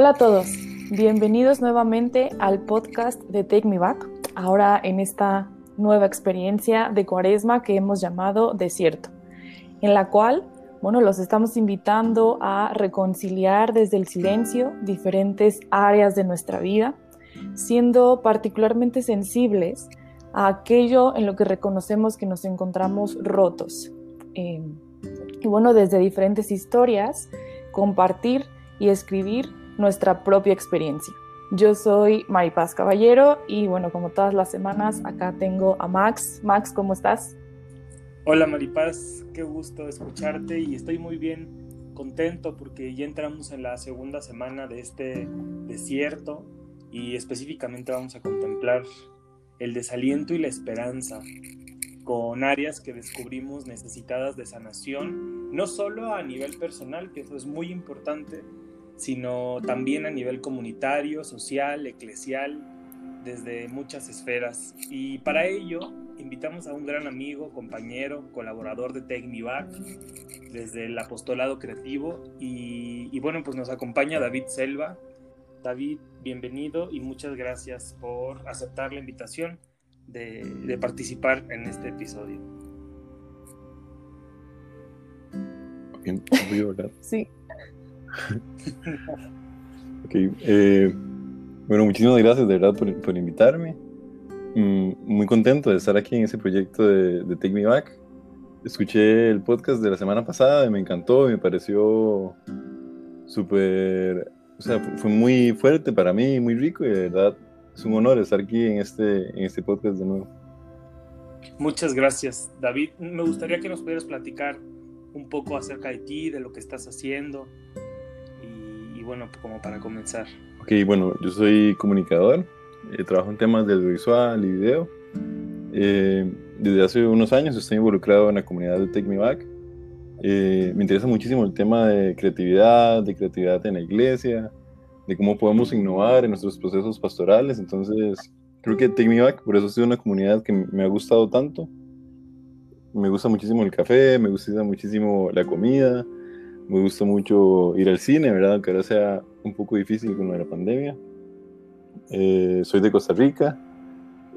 Hola a todos, bienvenidos nuevamente al podcast de Take Me Back, ahora en esta nueva experiencia de cuaresma que hemos llamado Desierto, en la cual, bueno, los estamos invitando a reconciliar desde el silencio diferentes áreas de nuestra vida, siendo particularmente sensibles a aquello en lo que reconocemos que nos encontramos rotos. Eh, y bueno, desde diferentes historias, compartir y escribir nuestra propia experiencia. Yo soy Maripaz Caballero y bueno, como todas las semanas, acá tengo a Max. Max, ¿cómo estás? Hola Maripaz, qué gusto escucharte y estoy muy bien, contento porque ya entramos en la segunda semana de este desierto y específicamente vamos a contemplar el desaliento y la esperanza con áreas que descubrimos necesitadas de sanación, no solo a nivel personal, que eso es muy importante, sino también a nivel comunitario, social, eclesial, desde muchas esferas. Y para ello invitamos a un gran amigo, compañero, colaborador de TechniVac, desde el apostolado creativo. Y, bueno, pues nos acompaña David Selva. David, bienvenido y muchas gracias por aceptar la invitación de, de participar en este episodio. Sí. Eh, bueno, muchísimas gracias de verdad por, invitarme. Mm, muy contento de estar aquí en ese proyecto de, Take Me Back. Escuché el podcast de la semana pasada y me encantó, me pareció súper, o sea, fue muy fuerte para mí, muy rico y de verdad es un honor estar aquí en este, en este podcast de nuevo. Muchas gracias, David. Me gustaría que nos pudieras platicar un poco acerca de ti, de lo que estás haciendo, bueno, como para comenzar. Ok, bueno, yo soy comunicador, eh, trabajo en temas de audiovisual y video. Eh, desde hace unos años estoy involucrado en la comunidad de Take Me Back. Eh, me interesa muchísimo el tema de creatividad, de creatividad en la iglesia, de cómo podemos innovar en nuestros procesos pastorales. Entonces, creo que Take Me Back, por eso ha sido una comunidad que me ha gustado tanto. Me gusta muchísimo el café, me gusta muchísimo la comida, me gusta mucho ir al cine, ¿verdad? Aunque ahora sea un poco difícil con la pandemia. Eh, soy de Costa Rica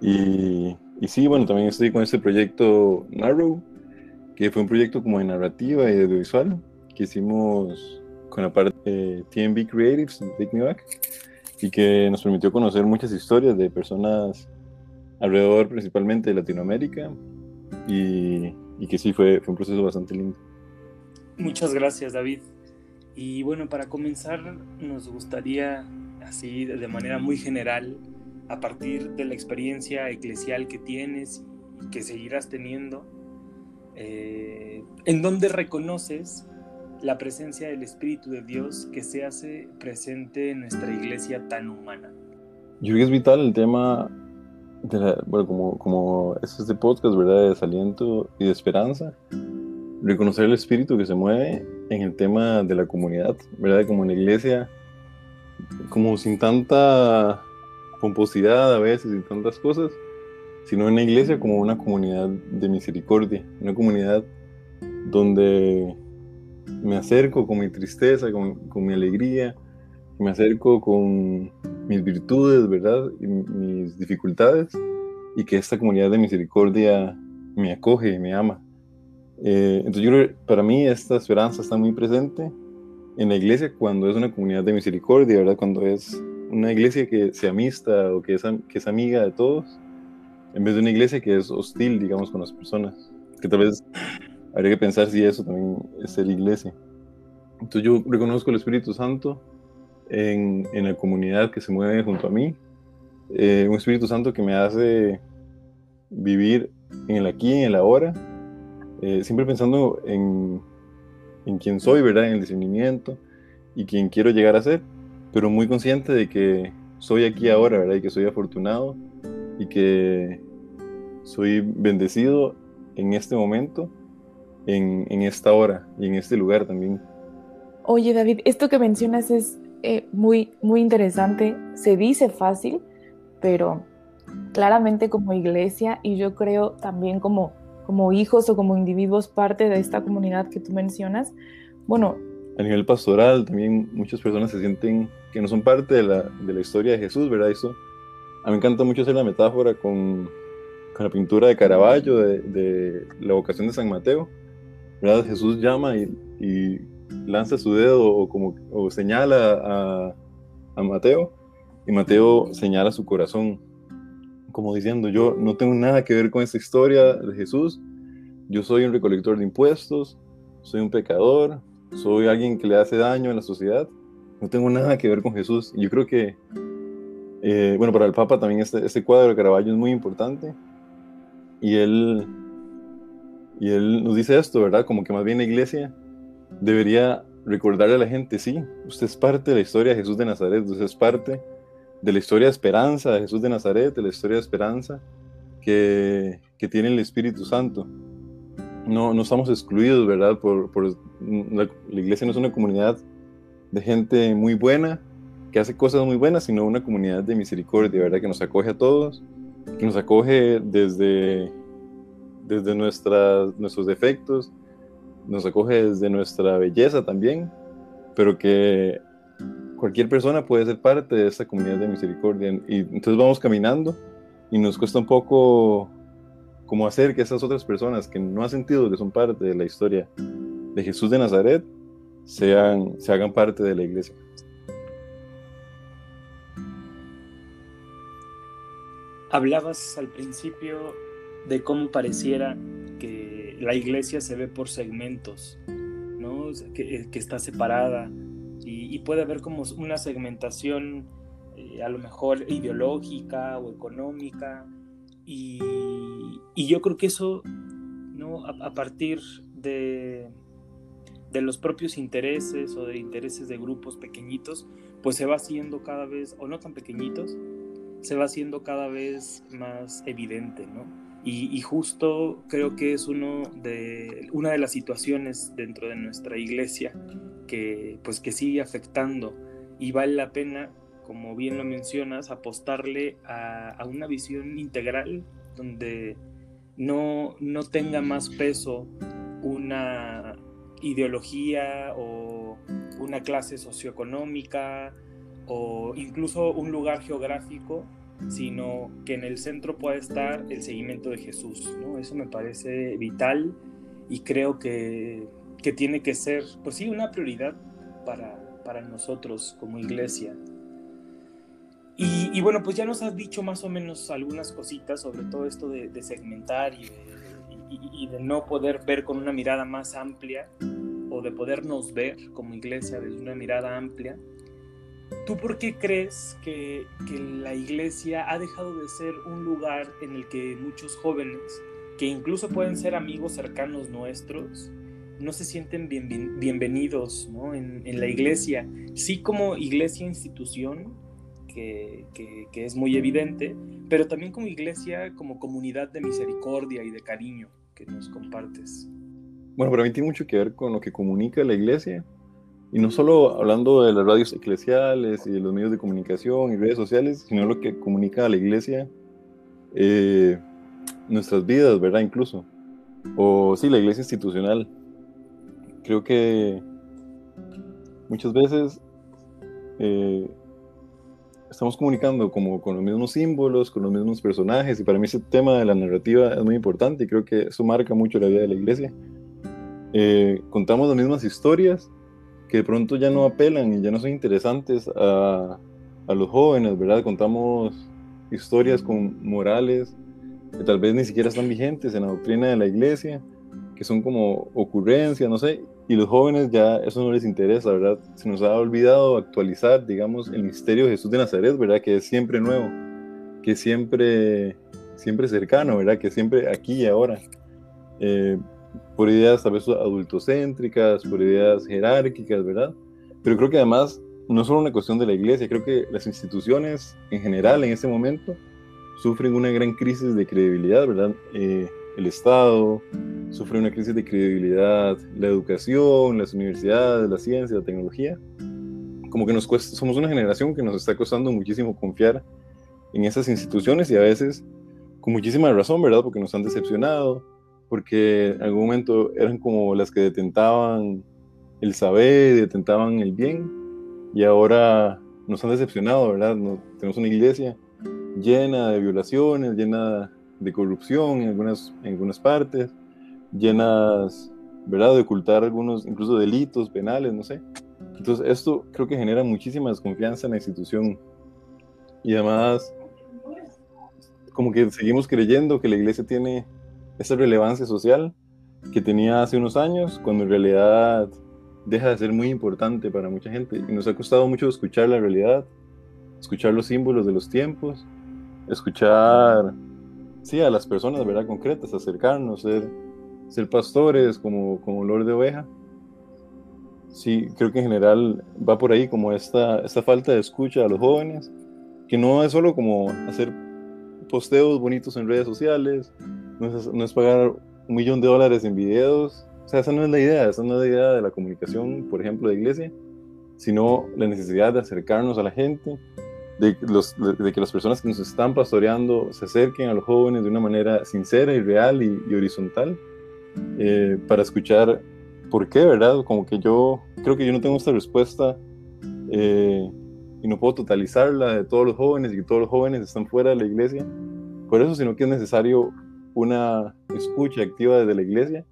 y, y, sí, bueno, también estoy con este proyecto Narrow, que fue un proyecto como de narrativa y de audiovisual que hicimos con la parte de TNB Creatives Take Me Back y que nos permitió conocer muchas historias de personas alrededor principalmente de Latinoamérica y, y que sí fue, fue un proceso bastante lindo. Muchas gracias, David. Y bueno, para comenzar, nos gustaría, así de manera muy general, a partir de la experiencia eclesial que tienes y que seguirás teniendo, eh, ¿en dónde reconoces la presencia del Espíritu de Dios que se hace presente en nuestra iglesia tan humana? Yo creo que es vital el tema, bueno, como, como es este podcast, ¿verdad? De desaliento y de esperanza reconocer el espíritu que se mueve en el tema de la comunidad, ¿verdad? Como en la iglesia, como sin tanta pomposidad a veces, y tantas cosas, sino en la iglesia como una comunidad de misericordia, una comunidad donde me acerco con mi tristeza, con, con mi alegría, me acerco con mis virtudes, ¿verdad? Y mis dificultades, y que esta comunidad de misericordia me acoge y me ama. Eh, entonces yo creo que para mí esta esperanza está muy presente en la iglesia cuando es una comunidad de misericordia, ¿verdad? Cuando es una iglesia que se amista o que es, que es amiga de todos, en vez de una iglesia que es hostil, digamos, con las personas. Que tal vez habría que pensar si eso también es ser iglesia. Entonces yo reconozco el Espíritu Santo en, en la comunidad que se mueve junto a mí. Eh, un Espíritu Santo que me hace vivir en el aquí, en el ahora, eh, siempre pensando en, en quién soy, ¿verdad? En el discernimiento y quién quiero llegar a ser, pero muy consciente de que soy aquí ahora, ¿verdad? Y que soy afortunado y que soy bendecido en este momento, en, en esta hora y en este lugar también. Oye, David, esto que mencionas es eh, muy, muy interesante. Se dice fácil, pero claramente como iglesia y yo creo también como como hijos o como individuos parte de esta comunidad que tú mencionas, bueno, a nivel pastoral también muchas personas se sienten que no son parte de la, de la historia de Jesús, ¿verdad? Eso, a mí me encanta mucho hacer la metáfora con, con la pintura de Caravaggio, de, de, la vocación de San Mateo, ¿verdad? Jesús llama y, y lanza su dedo o, como, o señala a, a Mateo, y Mateo señala su corazón, como diciendo, yo no tengo nada que ver con esta historia de Jesús, yo soy un recolector de impuestos, soy un pecador, soy alguien que le hace daño a la sociedad, no tengo nada que ver con Jesús. Y yo creo que, eh, bueno, para el Papa también este, este cuadro de Caravaggio es muy importante. Y él, y él nos dice esto, ¿verdad? Como que más bien la iglesia debería recordarle a la gente, sí, usted es parte de la historia de Jesús de Nazaret, usted es parte de la historia de esperanza de Jesús de Nazaret, de la historia de esperanza que, que tiene el Espíritu Santo no, no estamos excluidos, ¿verdad? Por, la, iglesia no es una comunidad de gente muy buena, que hace cosas muy buenas, sino una comunidad de misericordia, ¿verdad? Que nos acoge a todos, que nos acoge desde, desde nuestras, nuestros defectos, nos acoge desde nuestra belleza también, pero que cualquier persona puede ser parte de esta comunidad de misericordia. Y entonces vamos caminando y nos cuesta un poco cómo hacer que esas otras personas que no han sentido que son parte de la historia de Jesús de Nazaret sean, se hagan parte de la iglesia. Hablabas al principio de cómo pareciera que la iglesia se ve por segmentos, ¿no? que, está separada y, puede haber como una segmentación eh, a lo mejor ideológica o económica y, yo creo que eso, ¿no? a, partir de, de, los propios intereses o de intereses de grupos pequeñitos, pues se va haciendo cada vez, o no tan pequeñitos, se va haciendo cada vez más evidente, ¿no? Y, y, justo creo que es uno de, una de las situaciones dentro de nuestra iglesia que, pues, que sigue afectando y vale la pena como bien lo mencionas, apostarle a, una visión integral donde no, no tenga más peso una ideología o una clase socioeconómica o incluso un lugar geográfico, sino que en el centro pueda estar el seguimiento de Jesús. ¿no? Eso me parece vital y creo que, que tiene que ser, pues sí, una prioridad para, para nosotros como iglesia. Y, bueno, pues ya nos has dicho más o menos algunas cositas sobre todo esto de, segmentar y de, no poder ver con una mirada más amplia o de podernos ver como iglesia desde una mirada amplia. ¿Tú por qué crees que, que, la iglesia ha dejado de ser un lugar en el que muchos jóvenes, que incluso pueden ser amigos cercanos nuestros, no se sienten bienvenidos ¿no? en, en, la iglesia? Sí como iglesia institución, que, es muy evidente, pero también como iglesia, como comunidad de misericordia y de cariño que nos compartes. Bueno, para mí tiene mucho que ver con lo que comunica la iglesia, y no solo hablando de las radios eclesiales y de los medios de comunicación y redes sociales, sino lo que comunica a la iglesia, eh, nuestras vidas, ¿verdad? Incluso. O sí, la iglesia institucional. Creo que muchas veces eh, estamos comunicando como con los mismos símbolos, con los mismos personajes, y para mí ese tema de la narrativa es muy importante y creo que eso marca mucho la vida de la iglesia. Eh, contamos las mismas historias que de pronto ya no apelan y ya no son interesantes a, a los jóvenes, ¿verdad? Contamos historias con morales que tal vez ni siquiera están vigentes en la doctrina de la iglesia, que son como ocurrencias, no sé, y los jóvenes ya eso no les interesa, ¿verdad? Se nos ha olvidado actualizar, digamos, el misterio de Jesús de Nazaret, ¿verdad? Que es siempre nuevo, que siempre, siempre cercano, ¿verdad? Que siempre aquí y ahora. Eh, por ideas tal vez adultocéntricas, por ideas jerárquicas, ¿verdad? Pero creo que además no solo una cuestión de la iglesia, creo que las instituciones en general en este momento sufren una gran crisis de credibilidad, ¿verdad? Eh, el Estado, sufre una crisis de credibilidad, la educación, las universidades, la ciencia, la tecnología. Como que nos cuesta, somos una generación que nos está costando muchísimo confiar en esas instituciones y a veces con muchísima razón, ¿verdad? Porque nos han decepcionado, porque en algún momento eran como las que detentaban el saber, detentaban el bien, y ahora nos han decepcionado, ¿verdad? tenemos una iglesia llena de violaciones, llena de corrupción en algunas, en algunas partes, llenas, ¿verdad?, de ocultar algunos, incluso delitos penales, no sé. Entonces, esto creo que genera muchísima desconfianza en la institución. Y además, como que seguimos creyendo que la iglesia tiene esa relevancia social que tenía hace unos años, cuando en realidad deja de ser muy importante para mucha gente. Y nos ha costado mucho escuchar la realidad, escuchar los símbolos de los tiempos, escuchar, sí, a las personas, ¿verdad? Concretas, acercarnos, ser, ser pastores como, como Lord de Oveja. Sí, creo que en general va por ahí como esta, esta falta de escucha a los jóvenes, que no es solo como hacer posteos bonitos en redes sociales, no es, no es pagar un millón de dólares en videos, o sea, esa no es la idea, esa no es la idea de la comunicación, por ejemplo, de iglesia, sino la necesidad de acercarnos a la gente, de, que las personas que nos están pastoreando se acerquen a los jóvenes de una manera sincera y real y, horizontal eh, para escuchar por qué, ¿verdad? Como que yo creo que yo no tengo esta respuesta eh, y no puedo totalizarla de todos los jóvenes y que todos los jóvenes están fuera de la iglesia. Por eso, sino que es necesario una escucha activa desde la iglesia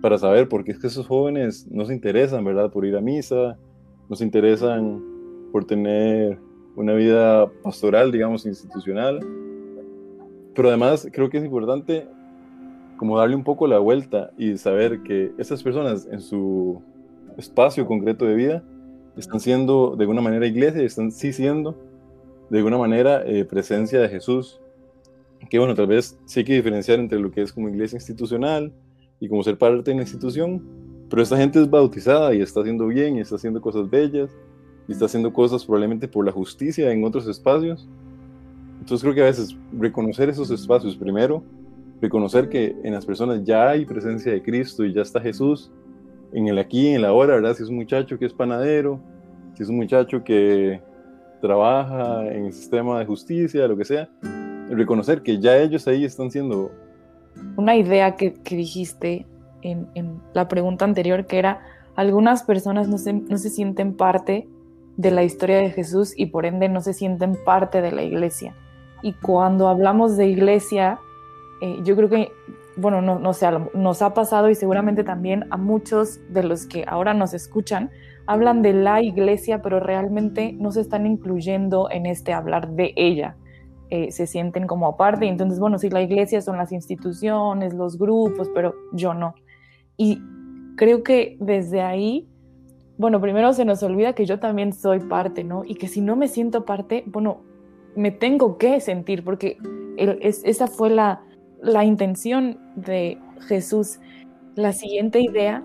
para saber por qué es que esos jóvenes no se interesan, ¿verdad? Por ir a misa, no se interesan por tener una vida pastoral, digamos, institucional. Pero además creo que es importante como darle un poco la vuelta y saber que esas personas en su espacio concreto de vida están siendo de alguna manera iglesia y están sí siendo de alguna manera eh, presencia de Jesús. Que bueno, tal vez sí hay que diferenciar entre lo que es como iglesia institucional y como ser parte de una institución, pero esta gente es bautizada y está haciendo bien y está haciendo cosas bellas y está haciendo cosas probablemente por la justicia en otros espacios. Entonces creo que a veces reconocer esos espacios primero, reconocer que en las personas ya hay presencia de Cristo y ya está Jesús en el aquí, en el ahora, ¿verdad? Si es un muchacho que es panadero, si es un muchacho que trabaja en el sistema de justicia, lo que sea, reconocer que ya ellos ahí están siendo... Una idea que, que dijiste en, en, la pregunta anterior, que era, algunas personas no se, no se sienten parte de la historia de Jesús y por ende no se sienten parte de la iglesia. Y cuando hablamos de iglesia, eh, yo creo que, bueno, no, no sé, nos ha pasado y seguramente también a muchos de los que ahora nos escuchan, hablan de la iglesia, pero realmente no se están incluyendo en este hablar de ella. Eh, se sienten como aparte entonces, bueno, sí, la iglesia son las instituciones, los grupos, pero yo no. Y creo que desde ahí bueno, primero se nos olvida que yo también soy parte, ¿no? Y que si no me siento parte, bueno, me tengo que sentir, porque esa fue la, la intención de Jesús. La siguiente idea,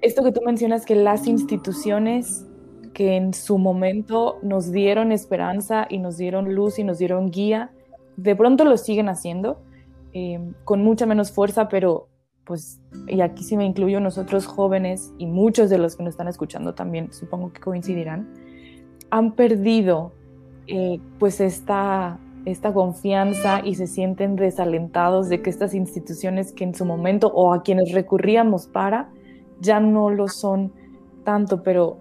esto que tú mencionas, que las instituciones que en su momento nos dieron esperanza y nos dieron luz y nos dieron guía, de pronto lo siguen haciendo, eh, con mucha menos fuerza, pero pues, y aquí sí me incluyo nosotros jóvenes y muchos de los que nos están escuchando también, supongo que coincidirán, han perdido eh, pues esta, esta confianza y se sienten desalentados de que estas instituciones que en su momento o a quienes recurríamos para, ya no lo son tanto, pero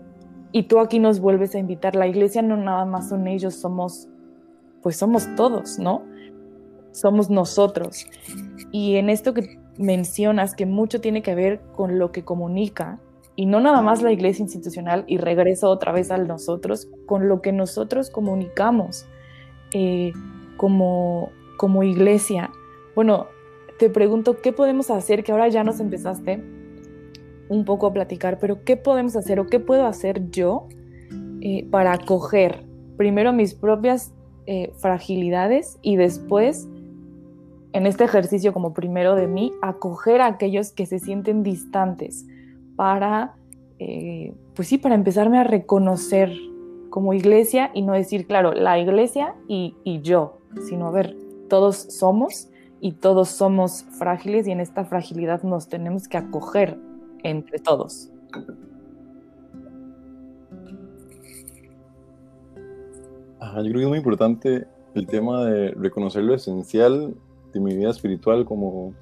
y tú aquí nos vuelves a invitar, la iglesia no nada más son ellos, somos, pues somos todos, ¿no? Somos nosotros. Y en esto que mencionas que mucho tiene que ver con lo que comunica y no nada más la iglesia institucional y regreso otra vez al nosotros, con lo que nosotros comunicamos eh, como, como iglesia. Bueno, te pregunto, ¿qué podemos hacer? Que ahora ya nos empezaste un poco a platicar, pero ¿qué podemos hacer o qué puedo hacer yo eh, para acoger primero mis propias eh, fragilidades y después en este ejercicio como primero de mí, acoger a aquellos que se sienten distantes para, eh, pues sí, para empezarme a reconocer como iglesia y no decir, claro, la iglesia y, y yo, sino a ver, todos somos y todos somos frágiles y en esta fragilidad nos tenemos que acoger entre todos. yo creo que es muy importante el tema de reconocer lo esencial de mi vida espiritual como,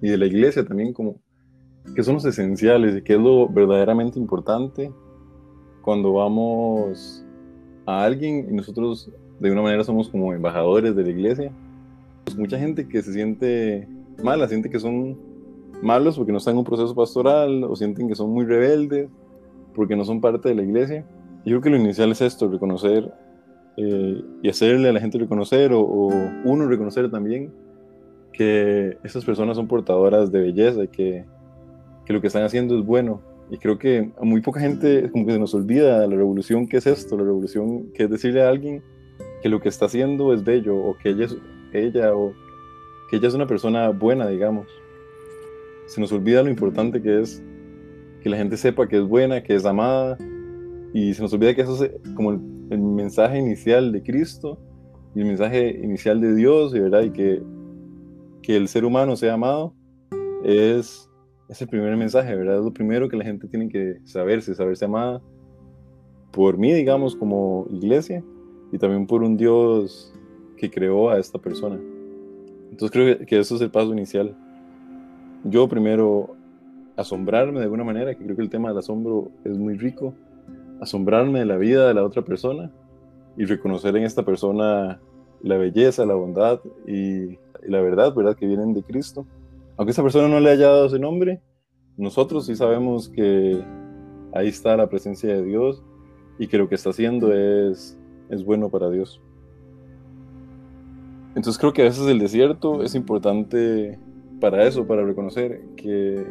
y de la iglesia también como qué son los esenciales y qué es lo verdaderamente importante cuando vamos a alguien y nosotros de una manera somos como embajadores de la iglesia. Pues mucha gente que se siente mala, siente que son malos porque no están en un proceso pastoral o sienten que son muy rebeldes porque no son parte de la iglesia. Yo creo que lo inicial es esto, reconocer eh, y hacerle a la gente reconocer o, o, uno reconocer también que esas personas son portadoras de belleza y que, que, lo que están haciendo es bueno. Y creo que a muy poca gente como que se nos olvida la revolución que es esto, la revolución que es decirle a alguien que lo que está haciendo es bello o que ella, es, ella o que ella es una persona buena, digamos. Se nos olvida lo importante que es que la gente sepa que es buena, que es amada, y se nos olvida que eso es como el, el mensaje inicial de Cristo y el mensaje inicial de Dios, ¿verdad? Y que, que el ser humano sea amado es, es el primer mensaje, ¿verdad? Es lo primero que la gente tiene que saberse, saberse amada por mí, digamos, como iglesia, y también por un Dios que creó a esta persona. Entonces creo que, eso es el paso inicial. Yo primero asombrarme de alguna manera, que creo que el tema del asombro es muy rico, asombrarme de la vida de la otra persona y reconocer en esta persona la belleza, la bondad y, y, la verdad, ¿verdad? Que vienen de Cristo. Aunque esa persona no le haya dado ese nombre, nosotros sí sabemos que ahí está la presencia de Dios y que lo que está haciendo es, es bueno para Dios. Entonces creo que a veces el desierto es importante para eso, para reconocer que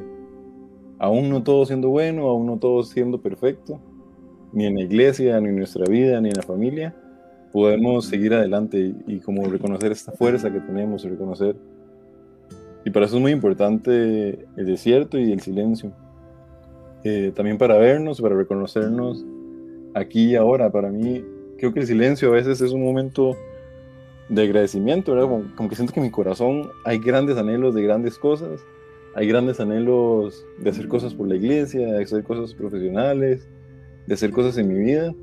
aún no todo siendo bueno, aún no todo siendo perfecto, ni en la iglesia, ni en nuestra vida, ni en la familia, podemos seguir adelante y, y como reconocer esta fuerza que tenemos y reconocer. Y para eso es muy importante el desierto y el silencio. Eh, también para vernos, para reconocernos aquí y ahora. Para mí, creo que el silencio a veces es un momento de agradecimiento, ¿verdad? Como, como que siento que en mi corazón hay grandes anhelos de grandes cosas, hay grandes anhelos de hacer cosas por la iglesia, de hacer cosas profesionales, de hacer cosas en mi vida.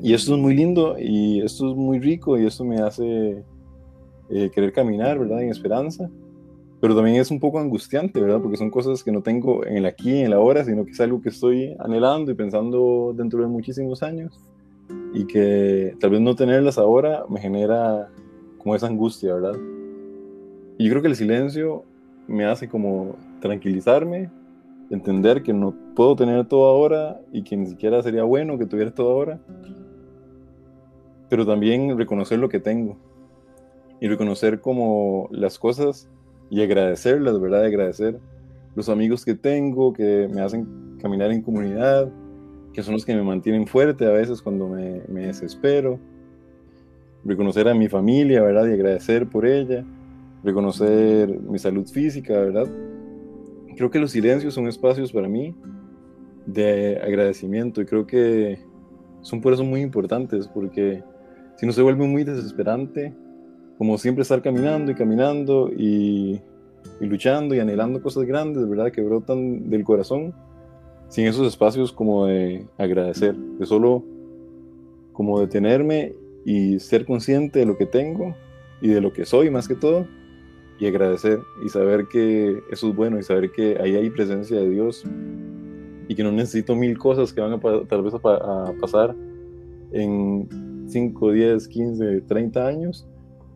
Y esto es muy lindo y esto es muy rico y esto me hace eh, querer caminar, ¿verdad? En esperanza. Pero también es un poco angustiante, ¿verdad? Porque son cosas que no tengo en el aquí en el ahora, sino que es algo que estoy anhelando y pensando dentro de muchísimos años. Y que tal vez no tenerlas ahora me genera como esa angustia, ¿verdad? Y yo creo que el silencio me hace como tranquilizarme, entender que no puedo tener todo ahora y que ni siquiera sería bueno que tuviera todo ahora, pero también reconocer lo que tengo y reconocer como las cosas y agradecerlas, ¿verdad? Agradecer los amigos que tengo, que me hacen caminar en comunidad, que son los que me mantienen fuerte a veces cuando me, me desespero. Reconocer a mi familia, ¿verdad? Y agradecer por ella. Reconocer mi salud física, ¿verdad? creo que los silencios son espacios para mí de agradecimiento y creo que son por eso muy importantes porque si no se vuelve muy desesperante, como siempre estar caminando y caminando y, y, luchando y anhelando cosas grandes, ¿verdad? Que brotan del corazón, sin esos espacios como de agradecer, de solo como detenerme y ser consciente de lo que tengo y de lo que soy más que todo y agradecer y saber que eso es bueno y saber que ahí hay presencia de Dios y que no necesito mil cosas que van a tal vez a, a pasar en 5, 10, 15, 30 años,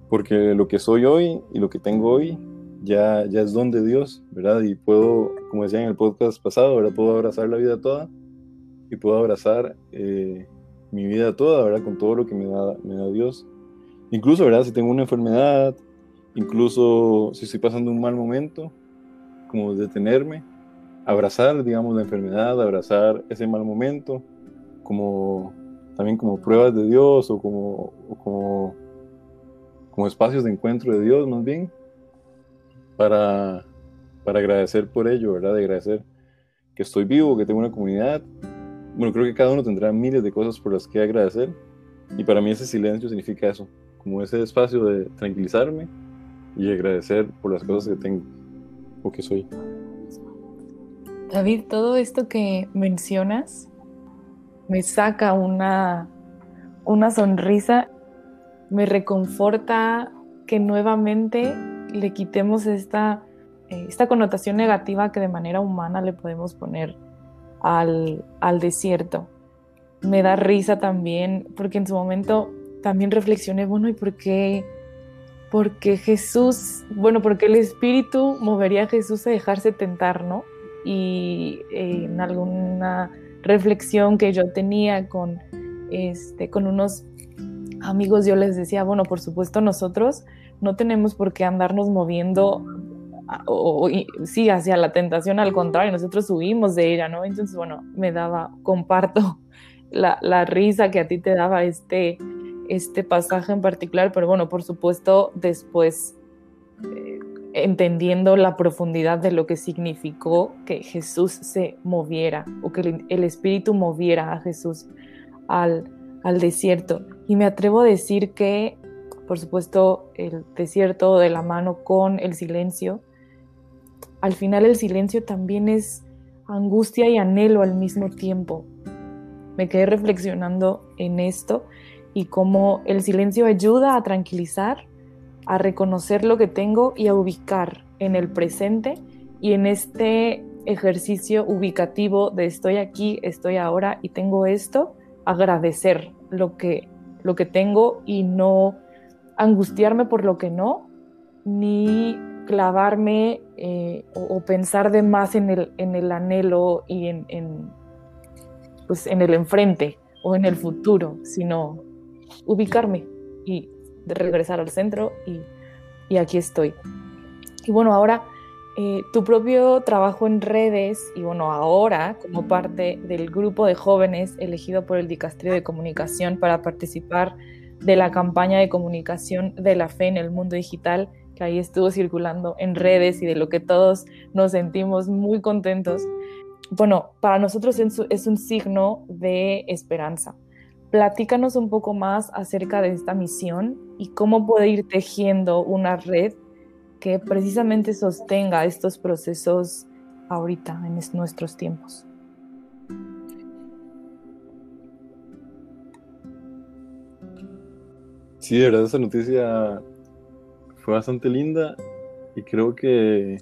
porque lo que soy hoy y lo que tengo hoy ya, ya es don de Dios, ¿verdad? Y puedo, como decía en el podcast pasado, ¿verdad? Puedo abrazar la vida toda y puedo abrazar eh, mi vida toda, ¿verdad? Con todo lo que me da, me da Dios. Incluso, ¿verdad? Si tengo una enfermedad, incluso si estoy pasando un mal momento, como detenerme, abrazar, digamos, la enfermedad, abrazar ese mal momento, como también como pruebas de Dios o como, o como, como espacios de encuentro de Dios más bien, para, para agradecer por ello, ¿verdad? De agradecer que estoy vivo, que tengo una comunidad. Bueno, creo que cada uno tendrá miles de cosas por las que agradecer y para mí ese silencio significa eso, como ese espacio de tranquilizarme y agradecer por las cosas que tengo o que soy. David, todo esto que mencionas me saca una, una sonrisa, me reconforta que nuevamente le quitemos esta eh, esta connotación negativa que de manera humana le podemos poner al, al desierto. Me da risa también porque en su momento también reflexioné, bueno, ¿y por qué? Porque Jesús, bueno, porque el Espíritu movería a Jesús a dejarse tentar, ¿no? Y eh, en alguna reflexión que yo tenía con, este, con unos amigos, yo les decía, bueno, por supuesto nosotros no tenemos por qué andarnos moviendo o, sí, hacia la tentación, al contrario, nosotros huimos de ella, ¿no? Entonces, bueno, me daba, comparto la, la risa que a ti te daba este, este pasaje en particular, pero bueno, por supuesto, después eh, entendiendo la profundidad de lo que significó que Jesús se moviera o que el, Espíritu moviera a Jesús al, al desierto. Y me atrevo a decir que, por supuesto, el desierto de la mano con el silencio, al final el silencio también es angustia y anhelo al mismo tiempo. Me quedé reflexionando en esto y cómo el silencio ayuda a tranquilizar, a reconocer lo que tengo y a ubicar en el presente y en este ejercicio ubicativo de estoy aquí, estoy ahora y tengo esto, agradecer lo que, lo que tengo y no angustiarme por lo que no, ni clavarme eh, o, pensar de más en el, en el anhelo y en, en, pues en el enfrente o en el futuro, sino ubicarme y regresar al centro y, y aquí estoy. Y bueno, ahora eh, tu propio trabajo en redes y bueno, ahora como parte del grupo de jóvenes elegido por el Dicastrio de Comunicación para participar de la campaña de comunicación de la fe en el mundo digital que ahí estuvo circulando en redes y de lo que todos nos sentimos muy contentos. Bueno, para nosotros es un signo de esperanza Platícanos un poco más acerca de esta misión y cómo puede ir tejiendo una red que precisamente sostenga estos procesos ahorita, en nuestros tiempos. Sí, de verdad esa noticia fue bastante linda y creo que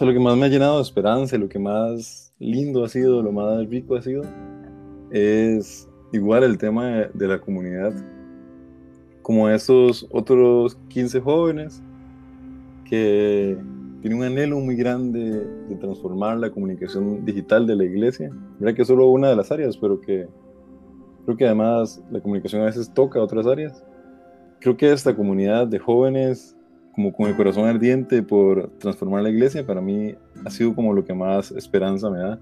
lo que más me ha llenado de esperanza, lo que más lindo ha sido, lo más rico ha sido, es igual el tema de, la comunidad, como esos otros 15 jóvenes que tienen un anhelo muy grande de transformar la comunicación digital de la iglesia. Mira que es solo una de las áreas, pero que creo que además la comunicación a veces toca otras áreas. Creo que esta comunidad de jóvenes, como con el corazón ardiente por transformar la iglesia, para mí ha sido como lo que más esperanza me da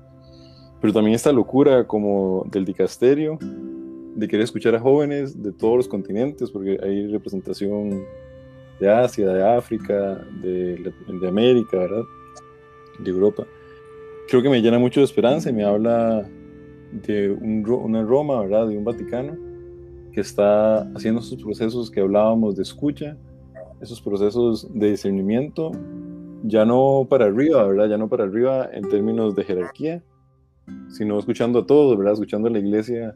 pero también esta locura como del dicasterio, de querer escuchar a jóvenes de todos los continentes, porque hay representación de Asia, de África, de, de América, ¿verdad? De Europa. Creo que me llena mucho de esperanza y me habla de un, una Roma, ¿verdad? De un Vaticano que está haciendo esos procesos que hablábamos de escucha, esos procesos de discernimiento, ya no para arriba, ¿verdad? Ya no para arriba en términos de jerarquía, sino escuchando a todos, ¿verdad? Escuchando a la iglesia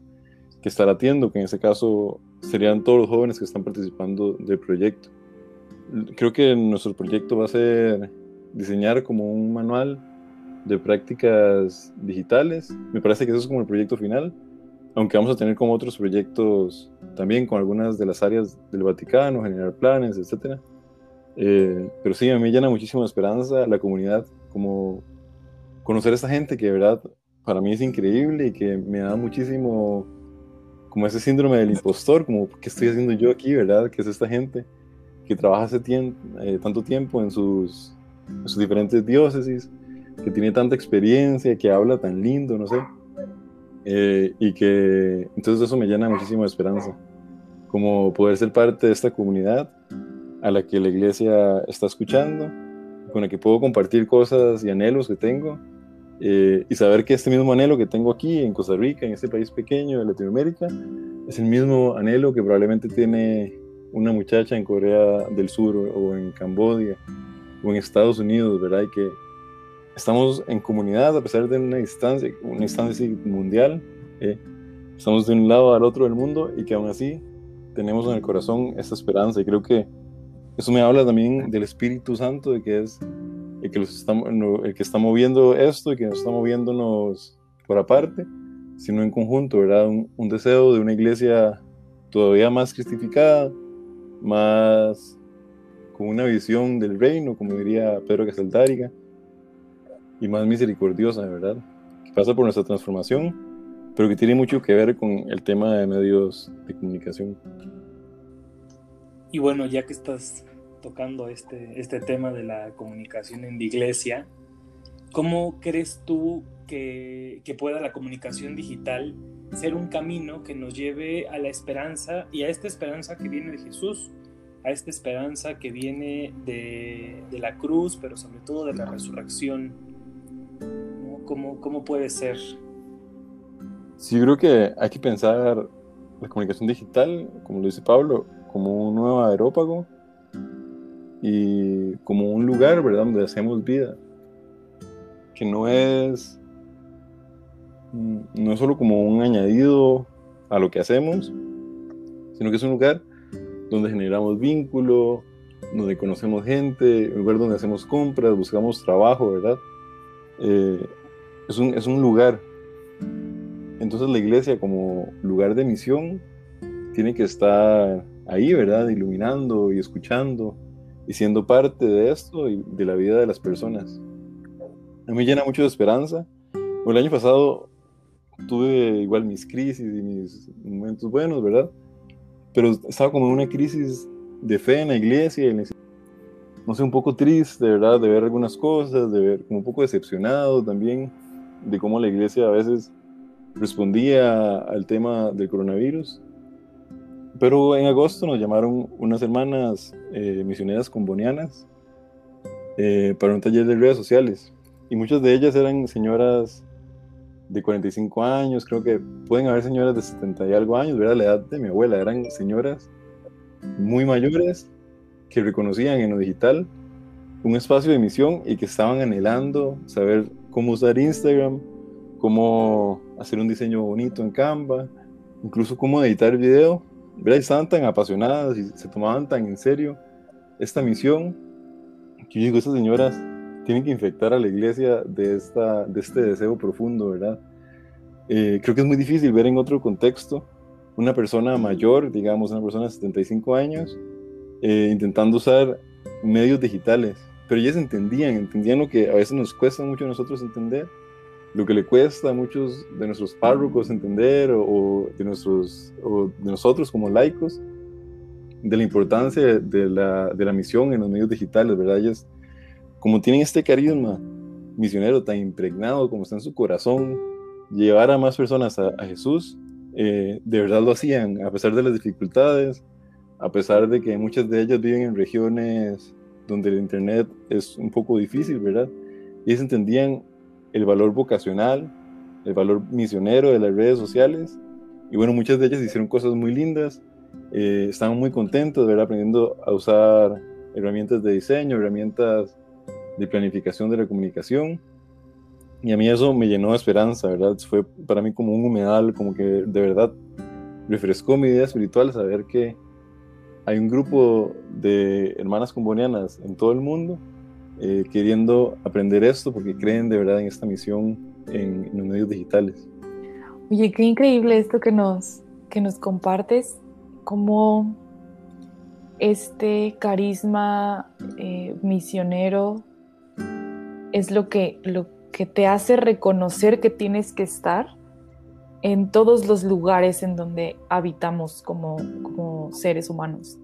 que está latiendo, que en este caso serían todos los jóvenes que están participando del proyecto. Creo que nuestro proyecto va a ser diseñar como un manual de prácticas digitales. Me parece que eso es como el proyecto final, aunque vamos a tener como otros proyectos también con algunas de las áreas del Vaticano, generar planes, etc. Eh, pero sí, a mí me llena muchísima esperanza la comunidad, como conocer a esta gente que de verdad para mí es increíble y que me da muchísimo como ese síndrome del impostor, como qué estoy haciendo yo aquí, ¿verdad? Que es esta gente que trabaja hace tiempo, eh, tanto tiempo en sus, sus, diferentes diócesis, que tiene tanta experiencia, que habla tan lindo, no sé. Eh, y que entonces eso me llena muchísimo de esperanza, como poder ser parte de esta comunidad a la que la iglesia está escuchando, con la que puedo compartir cosas y anhelos que tengo eh, y saber que este mismo anhelo que tengo aquí en Costa Rica, en este país pequeño de Latinoamérica, es el mismo anhelo que probablemente tiene una muchacha en Corea del Sur o en Camboya o en Estados Unidos, ¿verdad? Y que estamos en comunidad a pesar de una distancia, una distancia mundial, ¿eh? estamos de un lado al otro del mundo y que aún así tenemos en el corazón esta esperanza y creo que eso me habla también del Espíritu Santo, de que es el que, los está, el que está moviendo esto y que no está moviéndonos por aparte, sino en conjunto, ¿verdad? Un, un deseo de una iglesia todavía más cristificada, más con una visión del reino, como diría Pedro Casaldáriga, y más misericordiosa, ¿verdad? Que pasa por nuestra transformación, pero que tiene mucho que ver con el tema de medios de comunicación. Y bueno, ya que estás tocando este, este tema de la comunicación en la iglesia, ¿cómo crees tú que, que pueda la comunicación digital ser un camino que nos lleve a la esperanza y a esta esperanza que viene de Jesús? a esta esperanza que viene de, de, la cruz, pero sobre todo de la resurrección. ¿Cómo, ¿Cómo, puede ser? Sí, creo que hay que pensar la comunicación digital, como lo dice Pablo, como un nuevo aerópago y como un lugar, ¿verdad?, donde hacemos vida, que no es, no es solo como un añadido a lo que hacemos, sino que es un lugar donde generamos vínculo, donde conocemos gente, un lugar donde hacemos compras, buscamos trabajo, ¿verdad? Eh, es, un, es un lugar. Entonces la iglesia como lugar de misión tiene que estar ahí, ¿verdad? Iluminando y escuchando y siendo parte de esto y de la vida de las personas. A mí llena mucho de esperanza. el año pasado tuve igual mis crisis y mis momentos buenos, ¿verdad? pero estaba como en una crisis de fe en la iglesia, no sé, un poco triste, ¿verdad? De ver algunas cosas, de ver como un poco decepcionado también de cómo la iglesia a veces respondía al tema del coronavirus. Pero en agosto nos llamaron unas hermanas eh, misioneras combonianas eh, para un taller de redes sociales. Y muchas de ellas eran señoras de 45 años, creo que pueden haber señoras de 70 y algo años, ¿verdad? La edad de mi abuela, eran señoras muy mayores que reconocían en lo digital un espacio de misión y que estaban anhelando saber cómo usar Instagram, cómo hacer un diseño bonito en Canva, incluso cómo editar video, ¿verdad? Estaban tan apasionadas y se tomaban tan en serio esta misión que yo digo, esas señoras tienen que infectar a la iglesia de, esta, de este deseo profundo, ¿verdad? Eh, creo que es muy difícil ver en otro contexto una persona mayor, digamos, una persona de 75 años, eh, intentando usar medios digitales, pero ellas entendían, entendían lo que a veces nos cuesta mucho a nosotros entender, lo que le cuesta a muchos de nuestros párrocos entender o, de, nuestros, o de nosotros como laicos, de la importancia de la, de la misión en los medios digitales, ¿verdad? Ellas como tienen este carisma misionero tan impregnado como está en su corazón, llevar a más personas a, Jesús, eh, de verdad lo hacían, a pesar de las dificultades, a pesar de que muchas de ellas viven en regiones donde el Internet es un poco difícil, ¿verdad? Y ellos entendían el valor vocacional, el valor misionero de las redes sociales. Y bueno, muchas de ellas hicieron cosas muy lindas, eh, estaban muy contentos, ¿verdad? Aprendiendo a usar herramientas de diseño, herramientas de planificación de la comunicación. Y a mí eso me llenó de esperanza, ¿verdad? Fue para mí como un humedal, como que de verdad refrescó mi vida espiritual saber que hay un grupo de hermanas combonianas en todo el mundo eh, queriendo aprender esto porque creen de verdad en esta misión en, los medios digitales. Oye, qué increíble esto que nos, que nos compartes, cómo este carisma eh, misionero es lo que, lo que te hace reconocer que tienes que estar en todos los lugares en donde habitamos como, seres humanos.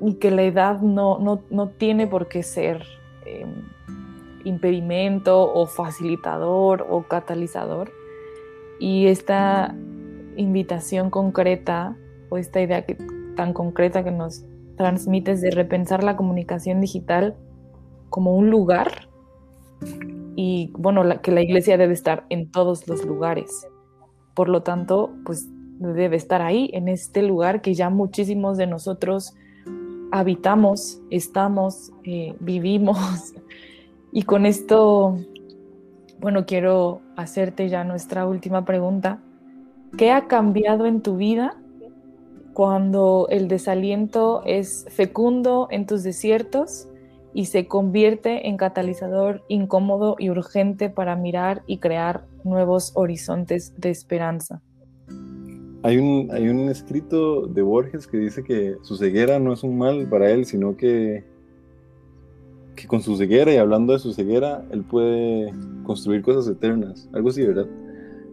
Y que la edad no, no, tiene por qué ser em, impedimento o facilitador o catalizador. Y esta invitación concreta o esta idea tan concreta que nos transmites de repensar la comunicación digital como un lugar y bueno, que la iglesia debe estar en todos los lugares. Por lo tanto, pues debe estar ahí, en este lugar que ya muchísimos de nosotros habitamos, estamos, eh, vivimos. Y con esto, bueno, quiero hacerte ya nuestra última pregunta. ¿Qué ha cambiado en tu vida cuando el desaliento es fecundo en tus desiertos y se convierte en catalizador incómodo y urgente para mirar y crear nuevos horizontes de esperanza. Hay un, hay un escrito de Borges que dice que su ceguera no es un mal para él, sino que, que con su ceguera y hablando de su ceguera, él puede construir cosas eternas, algo así, ¿verdad?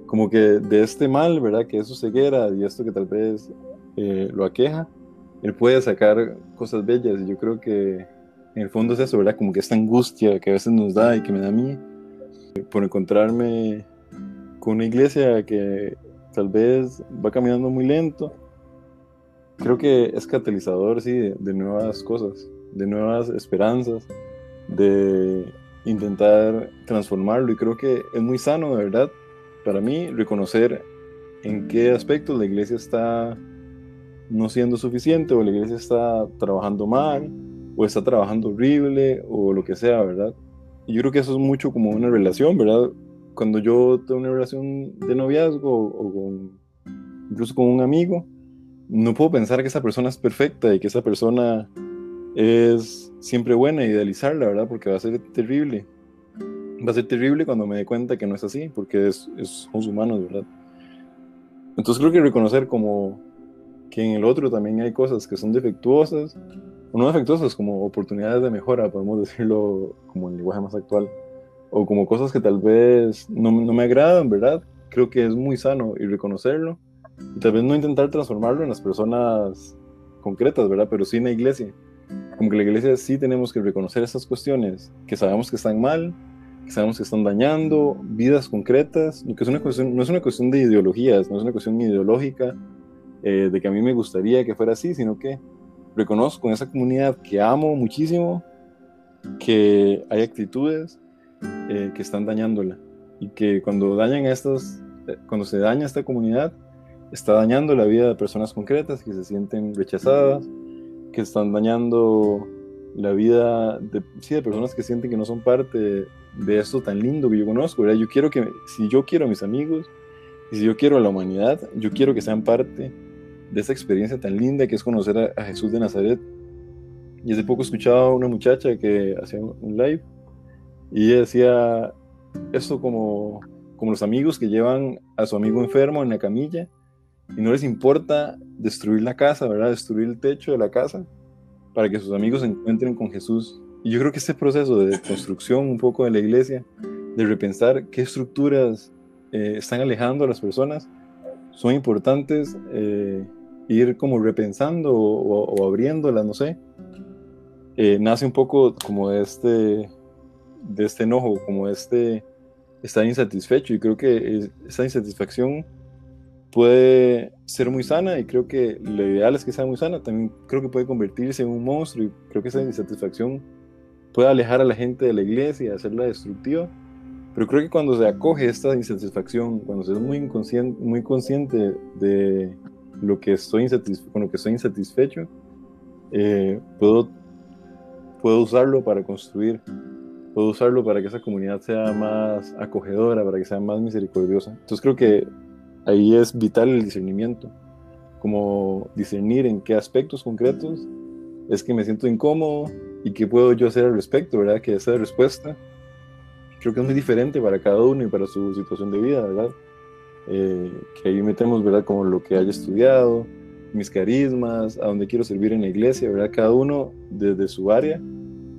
Como que de este mal, ¿verdad? Que es su ceguera y esto que tal vez eh, lo aqueja, él puede sacar cosas bellas y yo creo que en el fondo es eso, ¿verdad? Como que esta angustia que a veces nos da y que me da a mí por encontrarme con una iglesia que tal vez va caminando muy lento. Creo que es catalizador, sí, de, nuevas cosas, de nuevas esperanzas, de intentar transformarlo. Y creo que es muy sano, de verdad, para mí, reconocer en qué aspectos la iglesia está no siendo suficiente o la iglesia está trabajando mal o está trabajando horrible o lo que sea, ¿verdad? Y yo creo que eso es mucho como una relación, ¿verdad? Cuando yo tengo una relación de noviazgo o, con, incluso con un amigo, no puedo pensar que esa persona es perfecta y que esa persona es siempre buena, idealizarla, ¿verdad? Porque va a ser terrible. Va a ser terrible cuando me dé cuenta que no es así, porque es, es, somos humanos, ¿verdad? Entonces creo que reconocer como que en el otro también hay cosas que son defectuosas no defectuosas como oportunidades de mejora, podemos decirlo como en lenguaje más actual, o como cosas que tal vez no, no, me agradan, ¿verdad? Creo que es muy sano y reconocerlo, y tal vez no intentar transformarlo en las personas concretas, ¿verdad? Pero sí en la iglesia. Como que la iglesia sí tenemos que reconocer esas cuestiones que sabemos que están mal, que sabemos que están dañando vidas concretas, lo que es una cuestión, no es una cuestión de ideologías, no es una cuestión ideológica eh, de que a mí me gustaría que fuera así, sino que reconozco en esa comunidad que amo muchísimo que hay actitudes eh, que están dañándola y que cuando dañan estas, eh, cuando se daña esta comunidad, está dañando la vida de personas concretas que se sienten rechazadas, que están dañando la vida de, de personas que sienten que no son parte de, esto tan lindo que yo conozco. Yo quiero que, si yo quiero a mis amigos y si yo quiero a la humanidad, yo quiero que sean parte de esta experiencia tan linda que es conocer a, Jesús de Nazaret. Y hace poco escuchaba a una muchacha que hacía un live y ella decía esto como, como los amigos que llevan a su amigo enfermo en la camilla y no les importa destruir la casa, ¿verdad? Destruir el techo de la casa para que sus amigos se encuentren con Jesús. Y yo creo que este proceso de construcción un poco de la iglesia, de repensar qué estructuras eh, están alejando a las personas, son importantes eh, ir como repensando o, abriéndola, no sé, eh, nace un poco como este, de este enojo, como este estar insatisfecho. Y creo que esa insatisfacción puede ser muy sana y creo que lo ideal es que sea muy sana, también creo que puede convertirse en un monstruo y creo que esa insatisfacción puede alejar a la gente de la iglesia y hacerla destructiva, pero creo que cuando se acoge esta insatisfacción, cuando se es muy, inconsciente, muy consciente de lo que estoy con lo que estoy insatisfecho, eh, puedo, puedo usarlo para construir, puedo usarlo para que esa comunidad sea más acogedora, para que sea más misericordiosa. Entonces creo que ahí es vital el discernimiento, como discernir en qué aspectos concretos es que me siento incómodo y qué puedo yo hacer al respecto, ¿verdad? Que esa respuesta creo que es muy diferente para cada uno y para su situación de vida, ¿verdad? Eh, que ahí metemos, ¿verdad? Como lo que haya estudiado, mis carismas, a dónde quiero servir en la iglesia, ¿verdad? Cada uno desde su área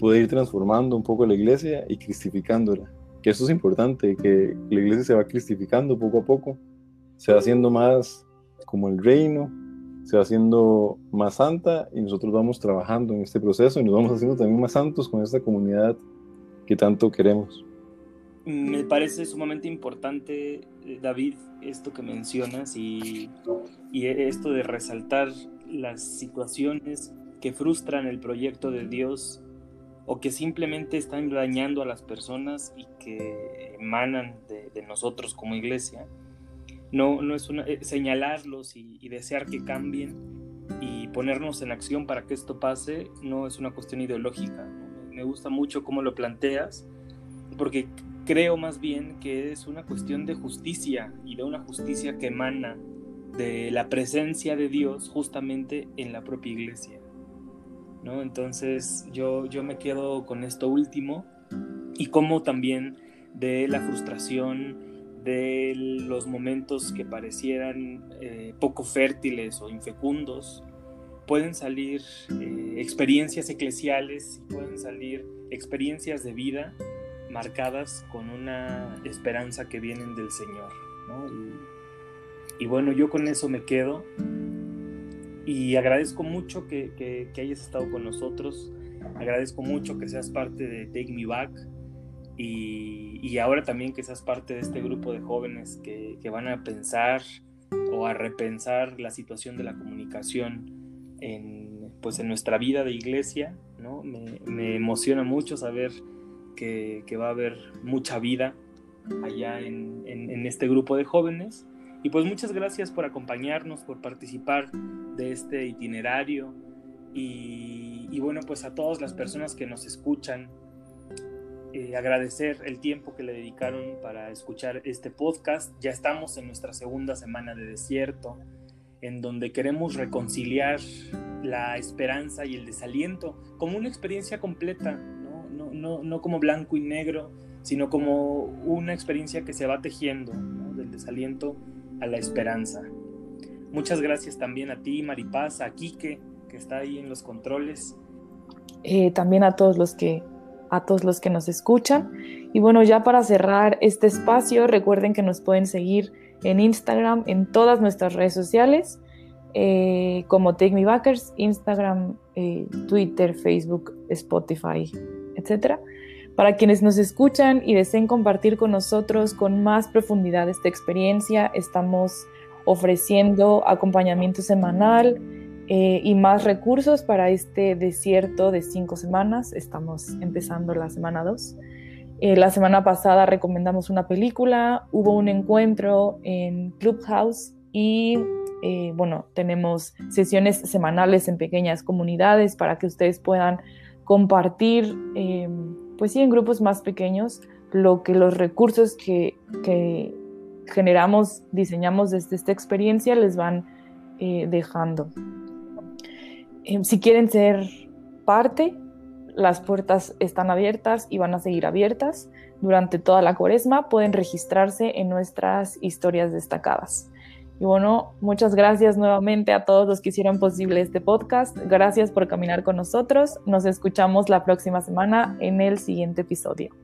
puede ir transformando un poco la iglesia y cristificándola. Que eso es importante, que la iglesia se va cristificando poco a poco, se va haciendo más como el reino, se va haciendo más santa y nosotros vamos trabajando en este proceso y nos vamos haciendo también más santos con esta comunidad que tanto queremos. Me parece sumamente importante, eh, David, esto que mencionas y, y esto de resaltar las situaciones que frustran el proyecto de Dios o que simplemente están dañando a las personas y que emanan de, nosotros como iglesia. No, no es una, eh, señalarlos y, desear que cambien y ponernos en acción para que esto pase no es una cuestión ideológica. Me gusta mucho cómo lo planteas porque creo más bien que es una cuestión de justicia y de una justicia que emana de la presencia de Dios justamente en la propia iglesia. ¿No? Entonces yo, yo me quedo con esto último y como también de la frustración, de los momentos que parecieran eh, poco fértiles o infecundos, pueden salir eh, experiencias eclesiales y pueden salir experiencias de vida marcadas con una esperanza que vienen del Señor. Y, bueno, yo con eso me quedo y agradezco mucho que, hayas estado con nosotros, agradezco mucho que seas parte de Take Me Back y, ahora también que seas parte de este grupo de jóvenes que, van a pensar o a repensar la situación de la comunicación en, pues en nuestra vida de iglesia, ¿no? Me, emociona mucho saber que, va a haber mucha vida allá en, este grupo de jóvenes. Y pues muchas gracias por acompañarnos, por participar de este itinerario. Y, bueno, pues a todas las personas que nos escuchan, eh, agradecer el tiempo que le dedicaron para escuchar este podcast. Ya estamos en nuestra segunda semana de desierto en donde queremos reconciliar la esperanza y el desaliento como una experiencia completa, no, no, no, no como blanco y negro, sino como una experiencia que se va tejiendo, del desaliento a la esperanza. Muchas gracias también a ti, Maripaz, a Quique, que está ahí en los controles. Eh, también a todos los que a todos los que nos escuchan. Y bueno, ya para cerrar este espacio, recuerden que nos pueden seguir en Instagram, en todas nuestras redes sociales, eh, como Take Me Backers, Instagram, eh, Twitter, Facebook, Spotify, etc. Para quienes nos escuchan y deseen compartir con nosotros con más profundidad esta experiencia, estamos ofreciendo acompañamiento semanal eh, y más recursos para este desierto de cinco semanas. Estamos empezando la semana 2. Eh, la semana pasada recomendamos una película, hubo un encuentro en Clubhouse y eh, bueno, tenemos sesiones semanales en pequeñas comunidades para que ustedes puedan compartir, eh, pues sí, en grupos más pequeños, lo que los recursos que, que generamos, diseñamos desde esta experiencia les van dejando. si quieren ser parte, las puertas están abiertas y van a seguir abiertas durante toda la cuaresma. Pueden registrarse en nuestras historias destacadas. Y bueno, muchas gracias nuevamente a todos los que hicieron posible este podcast. Gracias por caminar con nosotros. Nos escuchamos la próxima semana en el siguiente episodio.